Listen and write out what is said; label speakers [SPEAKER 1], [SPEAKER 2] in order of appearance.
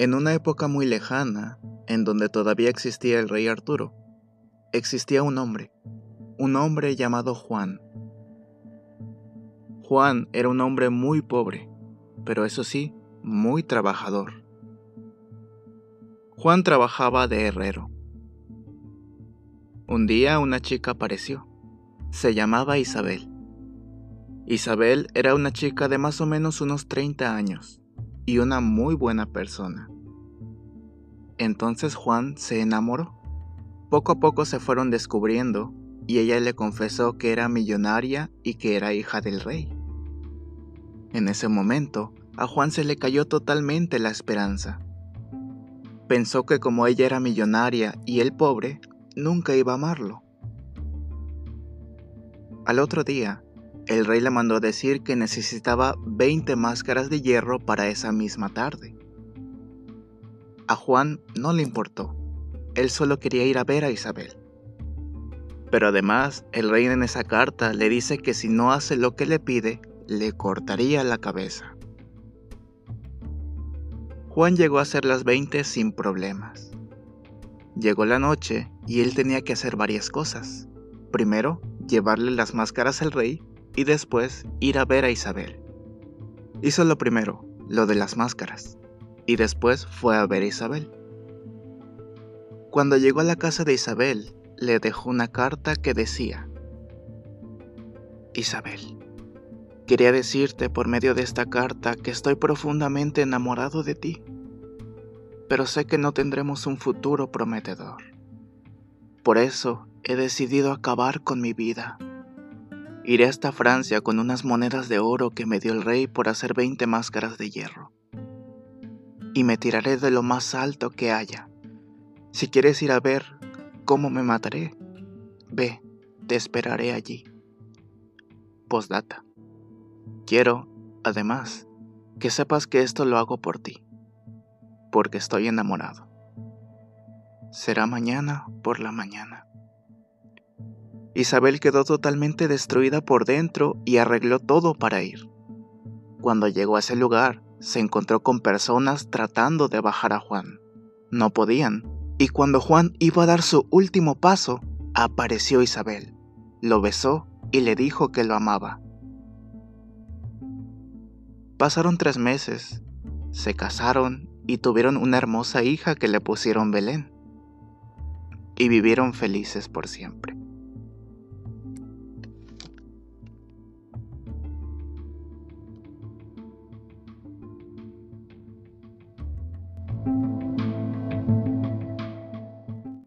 [SPEAKER 1] En una época muy lejana, en donde todavía existía el rey Arturo, existía un hombre, un hombre llamado Juan. Juan era un hombre muy pobre, pero eso sí, muy trabajador. Juan trabajaba de herrero. Un día una chica apareció. Se llamaba Isabel. Isabel era una chica de más o menos unos 30 años y una muy buena persona. Entonces Juan se enamoró. Poco a poco se fueron descubriendo y ella le confesó que era millonaria y que era hija del rey. En ese momento, a Juan se le cayó totalmente la esperanza. Pensó que como ella era millonaria y él pobre, nunca iba a amarlo. Al otro día, el rey le mandó a decir que necesitaba 20 máscaras de hierro para esa misma tarde. A Juan no le importó, él solo quería ir a ver a Isabel. Pero además, el rey en esa carta le dice que si no hace lo que le pide, le cortaría la cabeza. Juan llegó a hacer las 20 sin problemas. Llegó la noche y él tenía que hacer varias cosas. Primero, llevarle las máscaras al rey y después ir a ver a Isabel. Hizo lo primero, lo de las máscaras, y después fue a ver a Isabel. Cuando llegó a la casa de Isabel, le dejó una carta que decía, Isabel, quería decirte por medio de esta carta que estoy profundamente enamorado de ti, pero sé que no tendremos un futuro prometedor. Por eso he decidido acabar con mi vida Iré hasta Francia con unas monedas de oro que me dio el rey por hacer 20 máscaras de hierro. Y me tiraré de lo más alto que haya. Si quieres ir a ver cómo me mataré, ve, te esperaré allí. Postdata. Quiero, además, que sepas que esto lo hago por ti, porque estoy enamorado. Será mañana por la mañana. Isabel quedó totalmente destruida por dentro y arregló todo para ir. Cuando llegó a ese lugar, se encontró con personas tratando de bajar a Juan. No podían, y cuando Juan iba a dar su último paso, apareció Isabel, lo besó y le dijo que lo amaba. Pasaron tres meses, se casaron y tuvieron una hermosa hija que le pusieron Belén. Y vivieron felices por siempre.